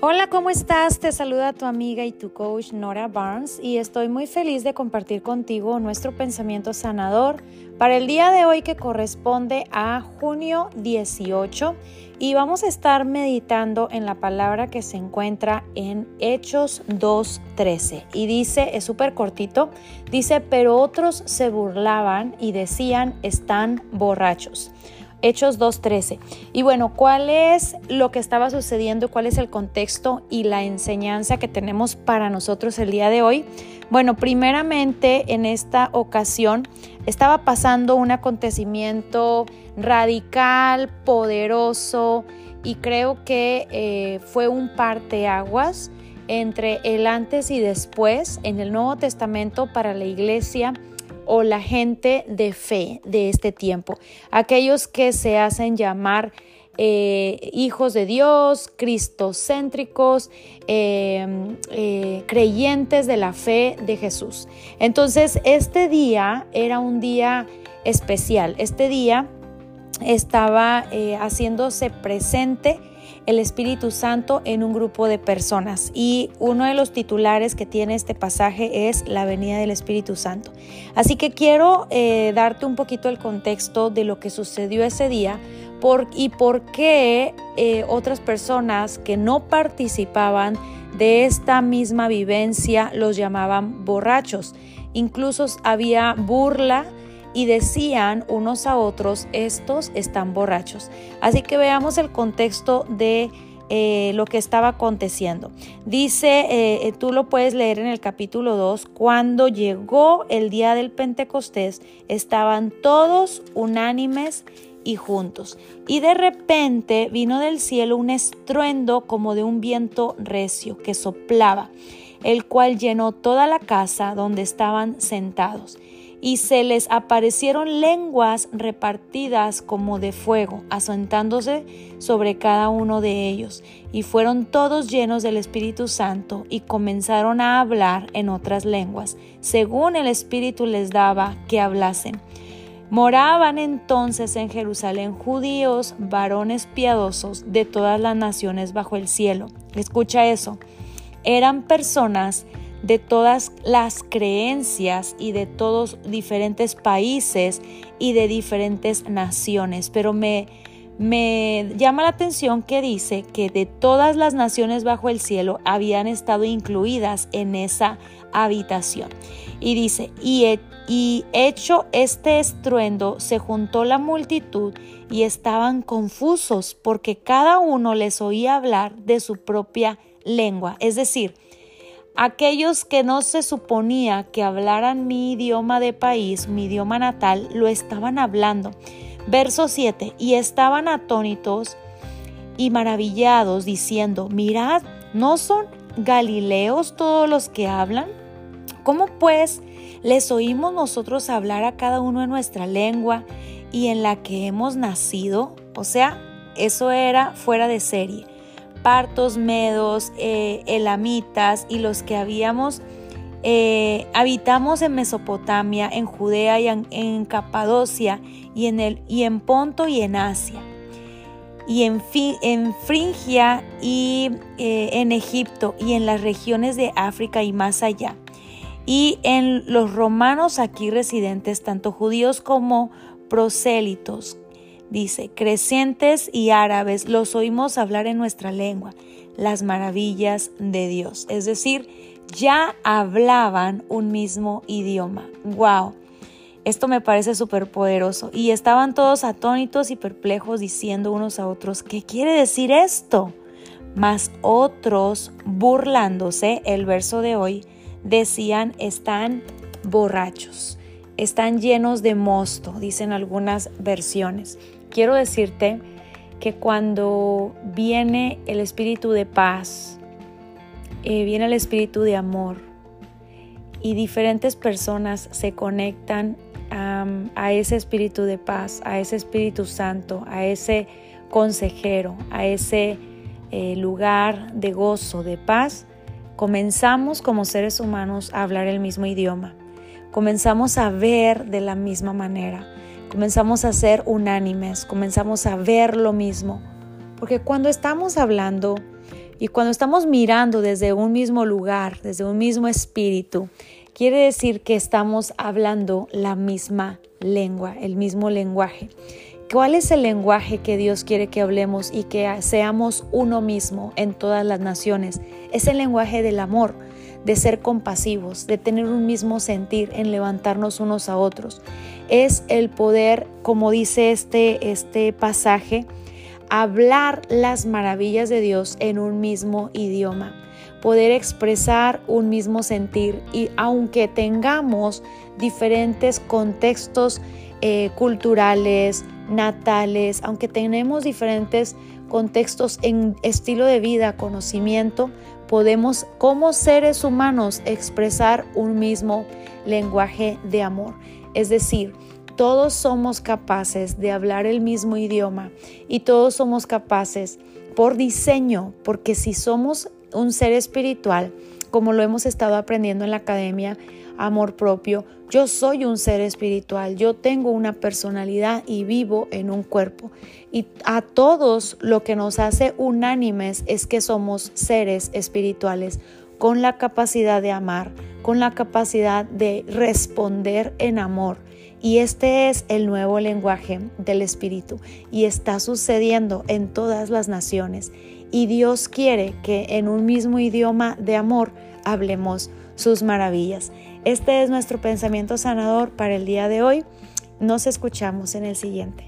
Hola, ¿cómo estás? Te saluda tu amiga y tu coach Nora Barnes y estoy muy feliz de compartir contigo nuestro pensamiento sanador para el día de hoy que corresponde a junio 18 y vamos a estar meditando en la palabra que se encuentra en Hechos 2.13 y dice, es súper cortito, dice, pero otros se burlaban y decían, están borrachos. Hechos 2.13. Y bueno, ¿cuál es lo que estaba sucediendo? ¿Cuál es el contexto y la enseñanza que tenemos para nosotros el día de hoy? Bueno, primeramente en esta ocasión estaba pasando un acontecimiento radical, poderoso y creo que eh, fue un parteaguas entre el antes y después en el Nuevo Testamento para la iglesia o la gente de fe de este tiempo, aquellos que se hacen llamar eh, hijos de Dios, cristocéntricos, em, eh, creyentes de la fe de Jesús. Entonces, este día era un día especial. Este día estaba eh, haciéndose presente el Espíritu Santo en un grupo de personas. Y uno de los titulares que tiene este pasaje es la venida del Espíritu Santo. Así que quiero eh, darte un poquito el contexto de lo que sucedió ese día y por qué eh, otras personas que no participaban de esta misma vivencia los llamaban borrachos. Incluso había burla y decían unos a otros, estos están borrachos. Así que veamos el contexto de eh, lo que estaba aconteciendo. Dice, eh, eh, tú lo puedes leer en el capítulo 2, cuando llegó el día del Pentecostés, estaban todos unánimes y juntos. Y de repente vino del cielo un estruendo como de un viento recio que soplaba, el cual llenó toda la casa donde estaban sentados y se les aparecieron lenguas repartidas como de fuego, asentándose sobre cada uno de ellos, y fueron todos llenos del Espíritu Santo y comenzaron a hablar en otras lenguas, según el Espíritu les daba que hablasen. Moraban entonces en Jerusalén judíos, varones piadosos de todas las naciones bajo el cielo. Escucha eso. Eran personas de todas las creencias y de todos diferentes países y de diferentes naciones, pero me, me llama la atención que dice que de todas las naciones bajo el cielo habían estado incluidas en esa habitación. Y dice, y, y hecho este estruendo, se juntó la multitud y estaban confusos porque cada uno les oía hablar de su propia lengua. Es decir, Aquellos que no se suponía que hablaran mi idioma de país, mi idioma natal, lo estaban hablando. Verso 7, y estaban atónitos y maravillados diciendo, mirad, ¿no son galileos todos los que hablan? ¿Cómo pues les oímos nosotros hablar a cada uno en nuestra lengua y en la que hemos nacido? O sea, eso era fuera de serie partos, medos, eh, elamitas y los que habíamos eh, habitamos en Mesopotamia, en Judea y en, Capadocia y en, el, y en Ponto y en Asia y en, en Fringia y eh, en Egipto y en las regiones de África y más allá. Y en los romanos aquí residentes, tanto judíos como prosélitos, Dice, crecientes y árabes los oímos hablar en nuestra lengua, las maravillas de Dios. Es decir, ya hablaban un mismo idioma. ¡Wow! Esto me parece súper poderoso. Y estaban todos atónitos y perplejos diciendo unos a otros, ¿qué quiere decir esto? Mas otros, burlándose, el verso de hoy, decían, están borrachos, están llenos de mosto, dicen algunas versiones quiero decirte que cuando viene el espíritu de paz, eh, viene el espíritu de amor y diferentes personas se conectan a ese espíritu de paz, a ese espíritu santo, a ese consejero, a ese eh, lugar de gozo, de paz, comenzamos como seres humanos a hablar el mismo idioma, comenzamos a ver de la misma manera comenzamos a ser unánimes, comenzamos a ver lo mismo. Porque cuando estamos hablando Y cuando estamos mirando desde un mismo lugar, desde un mismo espíritu, quiere decir que estamos hablando la misma lengua, el mismo lenguaje. ¿Cuál es el lenguaje que Dios quiere que hablemos y que seamos uno mismo en todas las naciones? Es el lenguaje del amor, de ser compasivos, de tener un mismo sentir en levantarnos unos a otros. Es el poder, como dice este, este pasaje, hablar las maravillas de Dios en un mismo idioma, poder expresar un mismo sentir y aunque tengamos diferentes contextos eh, culturales, natales, aunque tenemos diferentes contextos en estilo de vida, conocimiento, podemos como seres humanos expresar un mismo lenguaje de amor. Es decir, todos somos capaces de hablar el mismo idioma y todos somos capaces por diseño, porque si somos un ser espiritual, como lo hemos estado aprendiendo en la academia, amor propio, yo soy un ser espiritual, yo tengo una personalidad y vivo en un cuerpo. Y a todos lo que nos hace unánimes es que somos seres espirituales con la capacidad de amar, con la capacidad de responder en amor. Y este es el nuevo lenguaje del Espíritu y está sucediendo en todas las naciones. Y Dios quiere que en un mismo idioma de amor hablemos sus maravillas. Este es nuestro pensamiento sanador para el día de hoy. Nos escuchamos en el siguiente.